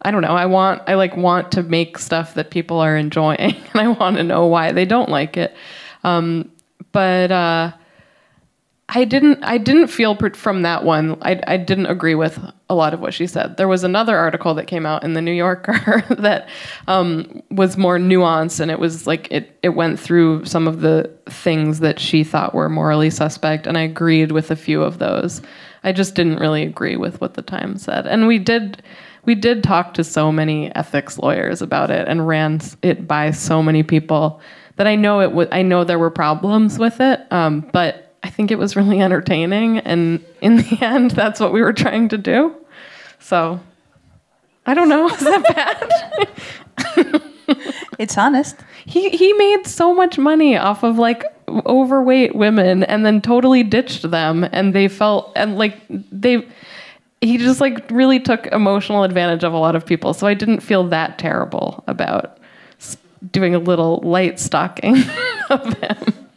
I don't know. I want I like want to make stuff that people are enjoying and I want to know why they don't like it. Um, but uh, I didn't I didn't feel pr- from that one. I I didn't agree with a lot of what she said. There was another article that came out in the New Yorker that um, was more nuanced, and it was like it it went through some of the things that she thought were morally suspect, and I agreed with a few of those. I just didn't really agree with what the Times said, and we did. We did talk to so many ethics lawyers about it and ran it by so many people that I know it. I know there were problems with it, um, but I think it was really entertaining, and in the end, that's what we were trying to do. So, I don't know. Is that bad? it's honest. He he made so much money off of like overweight women, and then totally ditched them, and they felt and like they. He just like really took emotional advantage of a lot of people, so I didn't feel that terrible about doing a little light stalking of him.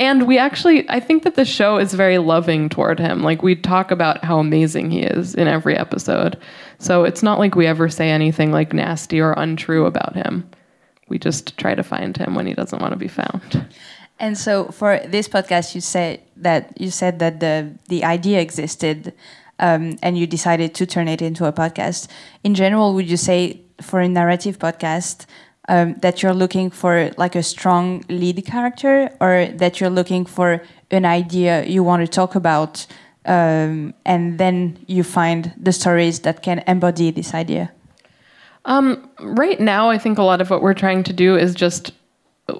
And we actually, I think that the show is very loving toward him. Like, we talk about how amazing he is in every episode. So it's not like we ever say anything like nasty or untrue about him. We just try to find him when he doesn't want to be found. And so for this podcast, you said that you said that the the idea existed, um, and you decided to turn it into a podcast. In general, would you say for a narrative podcast um, that you're looking for like a strong lead character, or that you're looking for an idea you want to talk about, um, and then you find the stories that can embody this idea? Um, right now, I think a lot of what we're trying to do is just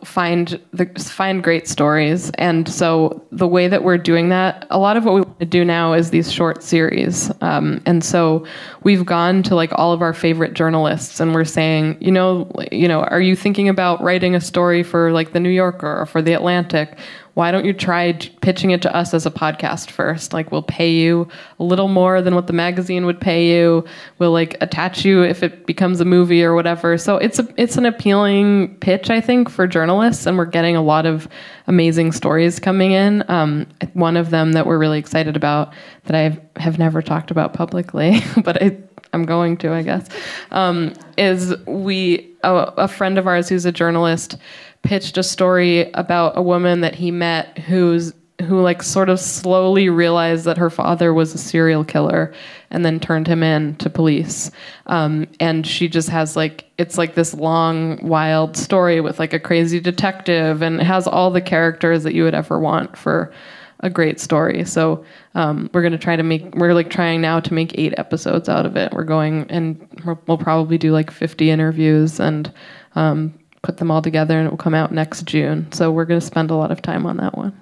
find the find great stories, and so the way that we're doing that, a lot of what we want to do now is these short series, um, and so we've gone to like all of our favorite journalists, and we're saying, you know, you know, are you thinking about writing a story for like the New Yorker or for the Atlantic? Why don't you try pitching it to us as a podcast first? Like, we'll pay you a little more than what the magazine would pay you. We'll like attach you if it becomes a movie or whatever. So it's a it's an appealing pitch, I think, for journalists, and we're getting a lot of amazing stories coming in. Um, one of them that we're really excited about that I have never talked about publicly, but I I'm going to, I guess, um, is we a, a friend of ours who's a journalist pitched a story about a woman that he met who's who like sort of slowly realized that her father was a serial killer and then turned him in to police. Um, and she just has like it's like this long wild story with like a crazy detective and it has all the characters that you would ever want for a great story. So um, we're going to try to make we're like trying now to make eight episodes out of it. We're going and we'll probably do like 50 interviews and um, put them all together and it will come out next June. So we're going to spend a lot of time on that one.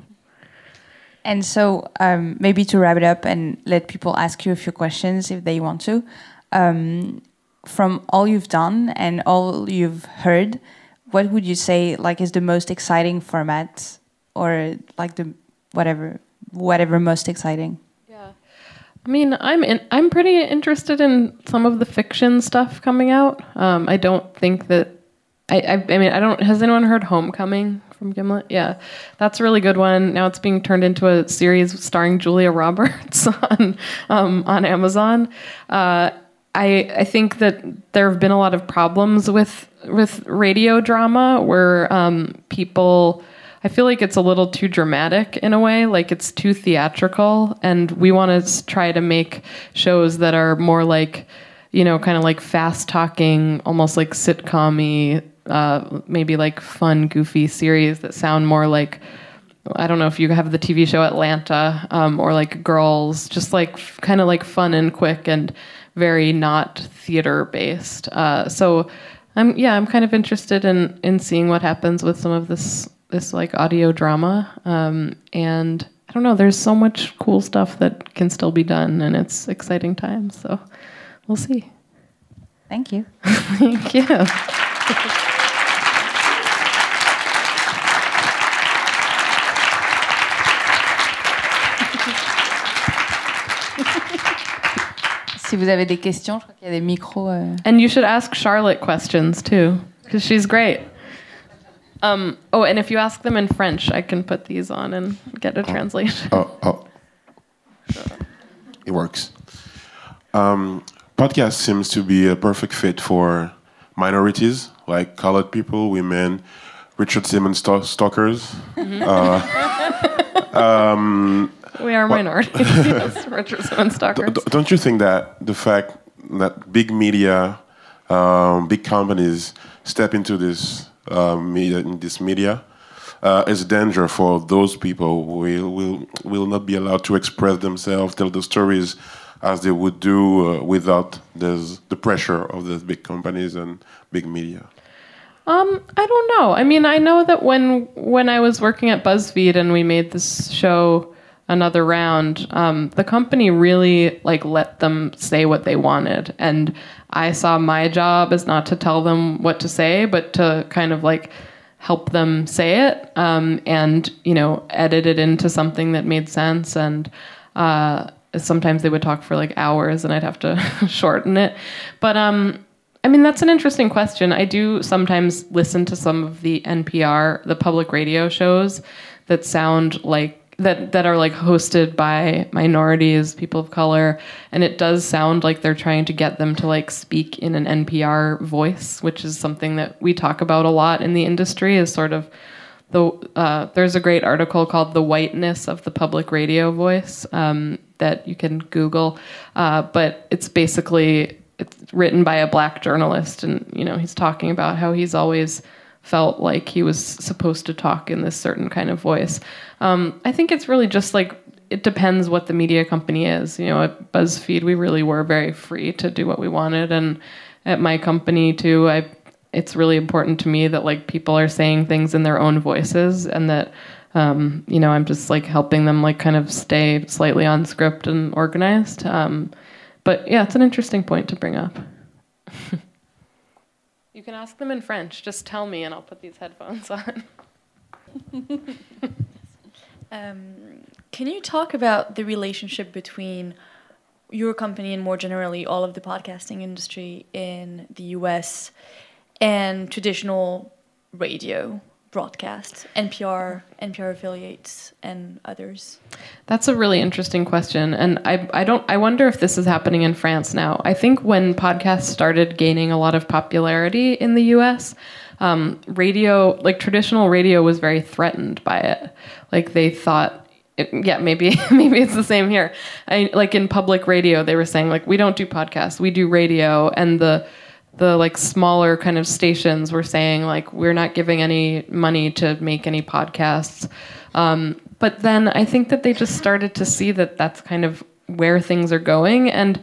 And so, um, maybe to wrap it up and let people ask you a few questions if they want to. Um, from all you've done and all you've heard, what would you say like is the most exciting format, or like the whatever whatever most exciting? Yeah. I mean, I'm in, I'm pretty interested in some of the fiction stuff coming out. Um, I don't think that I, I I mean I don't has anyone heard Homecoming from Gimlet? Yeah, that's a really good one. Now it's being turned into a series starring Julia Roberts on um, on Amazon. Uh, I I think that there have been a lot of problems with with radio drama where um, people. I feel like it's a little too dramatic in a way, like it's too theatrical, and we want to try to make shows that are more like, you know, kind of like fast talking, almost like sitcom uh, maybe like fun, goofy series that sound more like I don't know if you have the TV show Atlanta um, or like Girls, just like kind of like fun and quick and very not theater based. Uh, so I'm yeah, I'm kind of interested in in seeing what happens with some of this this like audio drama. Um, and I don't know, there's so much cool stuff that can still be done, and it's exciting times. So we'll see. Thank you. Thank you. Si vous avez des questions, je crois qu'il y a des micros. euh. And you should ask Charlotte questions too, because she's great. Um, oh, and if you ask them in French, I can put these on and get a translation. Oh, oh. It works. Um, podcast seems to be a perfect fit for minorities like colored people, women, Richard Simmons stalk- stalkers. Mhm. Uh, um, We are minorities. yes, Richard Simmons stalkers. D- Don't you think that the fact that big media, um, big companies step into this uh, media, in this media, uh, is a danger for those people who will, will will not be allowed to express themselves, tell the stories as they would do uh, without this, the pressure of the big companies and big media. Um, I don't know. I mean, I know that when when I was working at BuzzFeed and we made this show another round, um, the company really like let them say what they wanted, and I saw my job as not to tell them what to say, but to kind of like help them say it, um, and you know, edit it into something that made sense and. Uh, sometimes they would talk for like hours and I'd have to shorten it. But um I mean that's an interesting question. I do sometimes listen to some of the NPR, the public radio shows that sound like that that are like hosted by minorities, people of color, and it does sound like they're trying to get them to like speak in an NPR voice, which is something that we talk about a lot in the industry is sort of the uh, there's a great article called "The Whiteness of the Public Radio Voice" um, that you can Google, uh, but it's basically it's written by a black journalist, and you know he's talking about how he's always felt like he was supposed to talk in this certain kind of voice. Um, I think it's really just like it depends what the media company is. You know, at BuzzFeed we really were very free to do what we wanted, and at my company too, I it's really important to me that like people are saying things in their own voices and that um, you know i'm just like helping them like kind of stay slightly on script and organized um, but yeah it's an interesting point to bring up you can ask them in french. Just tell me and i'll put these headphones on. Um, can you talk about the relationship between your company and more generally all of the podcasting industry in the US and traditional radio broadcasts, NPR, NPR affiliates, and others? That's a really interesting question, and I I don't I wonder if this is happening in France now. I think when podcasts started gaining a lot of popularity in the U.S., um, radio like traditional radio was very threatened by it. Like they thought. It, yeah, maybe maybe it's the same here. I, like in public radio, they were saying like we don't do podcasts, we do radio, and the the like smaller kind of stations were saying like we're not giving any money to make any podcasts. Um, but then i think that they just started to see that that's kind of where things are going. And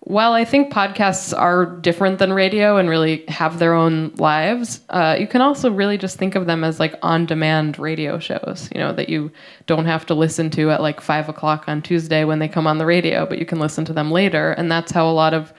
while i think podcasts are different than radio and really have their own lives uh, you can also really just think of them as like on demand radio shows you know that you don't have to listen to at like five o'clock on tuesday when they come on the radio but you can listen to them later. And that's how a lot of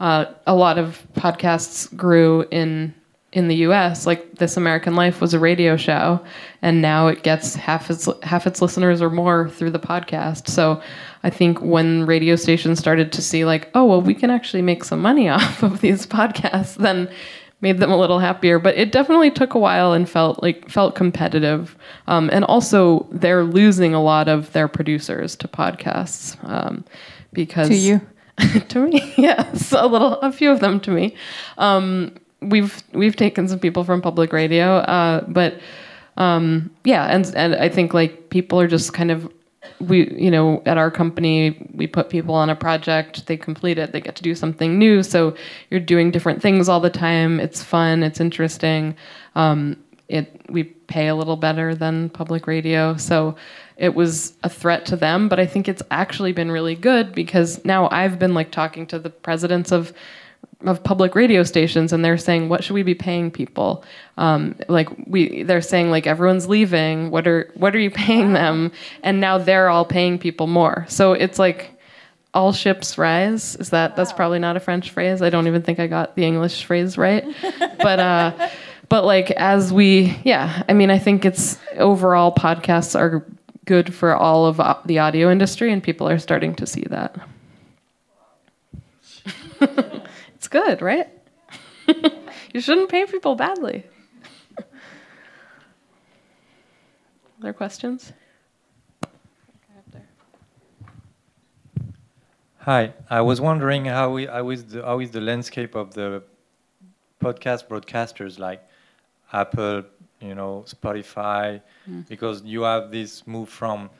uh, a lot of podcasts grew in in the U.S. Like This American Life was a radio show, and now it gets half its half its listeners or more through the podcast. So I think when radio stations started to see like, oh well, we can actually make some money off of these podcasts, then made them a little happier. But it definitely took a while and felt like felt competitive, um, and also they're losing a lot of their producers to podcasts um, because To you. to me, yes, a little, a few of them to me. Um, we've we've taken some people from public radio, uh, but um, yeah, and and I think like people are just kind of we you know at our company we put people on a project they complete it they get to do something new so you're doing different things all the time it's fun it's interesting um, it we pay a little better than public radio so it was a threat to them but i think it's actually been really good because now i've been like talking to the presidents of of public radio stations and they're saying what should we be paying people? Um, like we they're saying like everyone's leaving. What are what are you paying them? And now they're all paying people more. So it's like all ships rise. Is that that's probably not a french phrase. I don't even think i got the english phrase right. But uh but like as we yeah i mean i think it's overall podcasts are good for all of the audio industry and people are starting to see that it's good, right? you shouldn't pay people badly. Other questions? Hi, I was wondering how, we, how, is the, how is the landscape of the podcast broadcasters like Apple, you know, Spotify, Mm. because you have this move from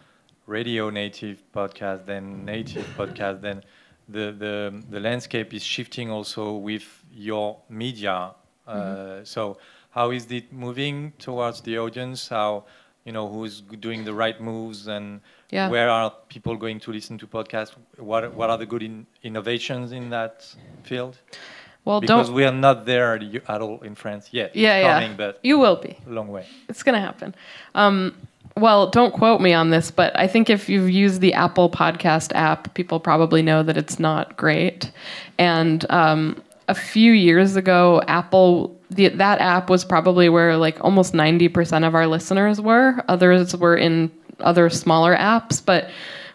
radio native podcast, then native podcast, then the, the, the landscape is shifting also with your media. Uh, Mhm. So how is it moving towards the audience? How, you know, who's doing the right moves and Yeah. where are people going to listen to podcasts? What, what are the good in, innovations in that field? Well, because don't- we are not there at all in France yet. Yeah, it's yeah. coming, but You will be. a long way. It's gonna happen. Um, well, don't quote me on this, but I think if you've used the Apple Podcast app, people probably know that it's not great. And um, a few years ago, Apple the, that app was probably where like almost ninety percent of our listeners were. Others were in other smaller apps, but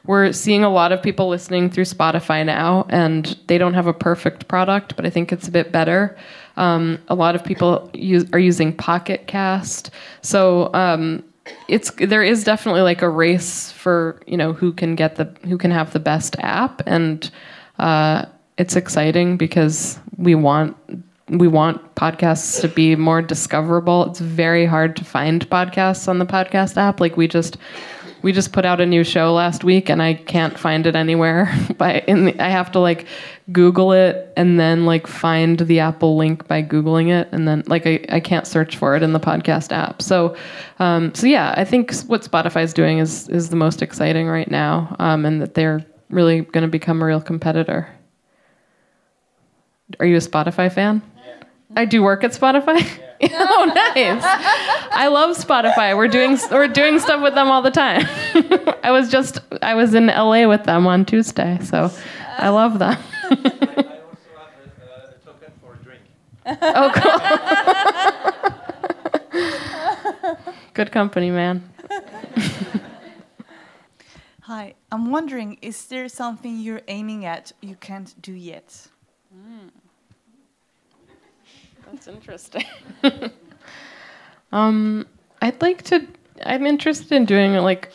we're seeing a lot of people listening through Spotify now, and they don't have a perfect product, but I think it's a bit better. Um, a lot of people use, are using Pocket Cast, so um, it's there is definitely like a race for you know who can get the who can have the best app, and uh, it's exciting because we want we want podcasts to be more discoverable. It's very hard to find podcasts on the podcast app. Like we just we just put out a new show last week and I can't find it anywhere. By in the, I have to like Google it and then like find the Apple link by Googling it and then like I, I can't search for it in the podcast app. So um, so yeah, I think what Spotify's doing is is the most exciting right now, um, and that they're really going to become a real competitor. Are you a Spotify fan? I do work at Spotify. oh, nice! I love Spotify. We're doing we're doing stuff with them all the time. I was just I was in LA with them on Tuesday, so I love them. oh, cool. Good company, man. Hi, I'm wondering, is there something you're aiming at you can't do yet? That's interesting. um, I'd like to. I'm interested in doing like.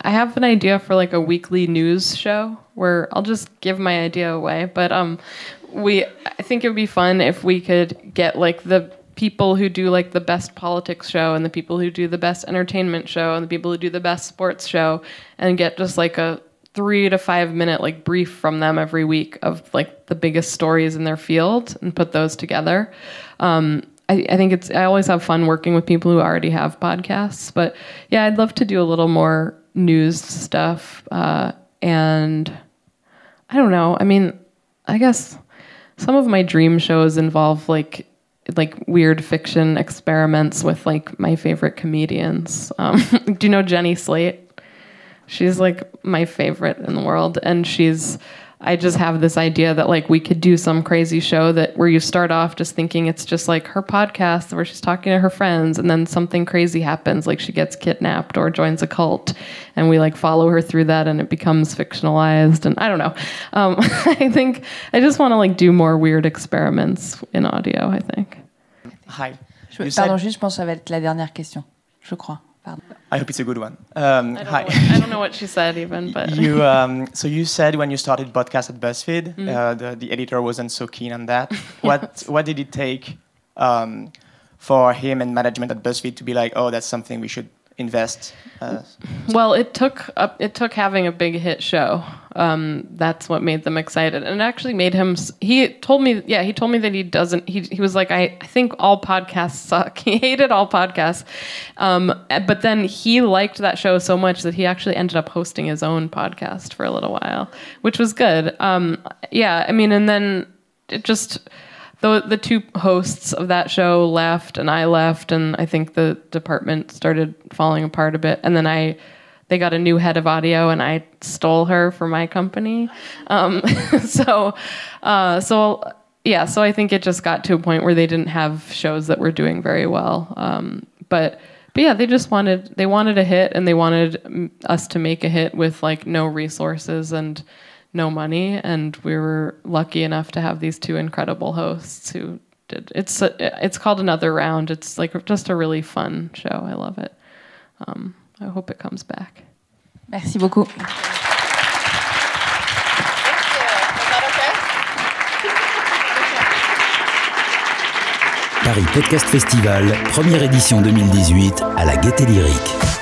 I have an idea for like a weekly news show where I'll just give my idea away. But um, we. I think it would be fun if we could get like the people who do like the best politics show and the people who do the best entertainment show and the people who do the best sports show and get just like a three to five minute like brief from them every week of like the biggest stories in their field and put those together. Um, I, I think it's I always have fun working with people who already have podcasts, but yeah, I'd love to do a little more news stuff. Uh, and I don't know. I mean, I guess some of my dream shows involve like like weird fiction experiments with like my favorite comedians. Um, do you know Jenny Slate? She's like my favorite in the world. And she's, I just have this idea that like we could do some crazy show that where you start off just thinking it's just like her podcast where she's talking to her friends and then something crazy happens, like she gets kidnapped or joins a cult. And we like follow her through that and it becomes fictionalized. And I don't know. Um, I think I just want to like do more weird experiments in audio, I think. Hi. Je- pardon, said- juste, je pense que ça va être la dernière question. Je crois. I hope it's a good one. Um, I hi. what, I don't know what she said even, but you um, so you said when you started podcast at BuzzFeed, Mhm. uh, the, the editor wasn't so keen on that. What what did it take um, for him and management at BuzzFeed to be like, oh, that's something we should invest? Uh, Well, it took a, it took having a big hit show. Um, that's what made them excited, and it actually made him. He told me, yeah, he told me that he doesn't. He he was like, I, I think all podcasts suck. He hated all podcasts, um, but then he liked that show so much that he actually ended up hosting his own podcast for a little while, which was good. Um, yeah, I mean, and then it just the the two hosts of that show left and I left and I think the department started falling apart a bit. And then I they got a new head of audio and I stole her for my company. Um, so uh, so yeah so I think it just got to a point where they didn't have shows that were doing very well. Um, but but yeah they just wanted they wanted a hit and they wanted us to make a hit with like no resources and no money, and we were lucky enough to have these two incredible hosts who did. It's a, it's called Another Round. It's like just a really fun show. I love it. Um, I hope it comes back. Merci beaucoup. Paris Podcast Festival, première édition 2018 à la Gaîté Lyrique.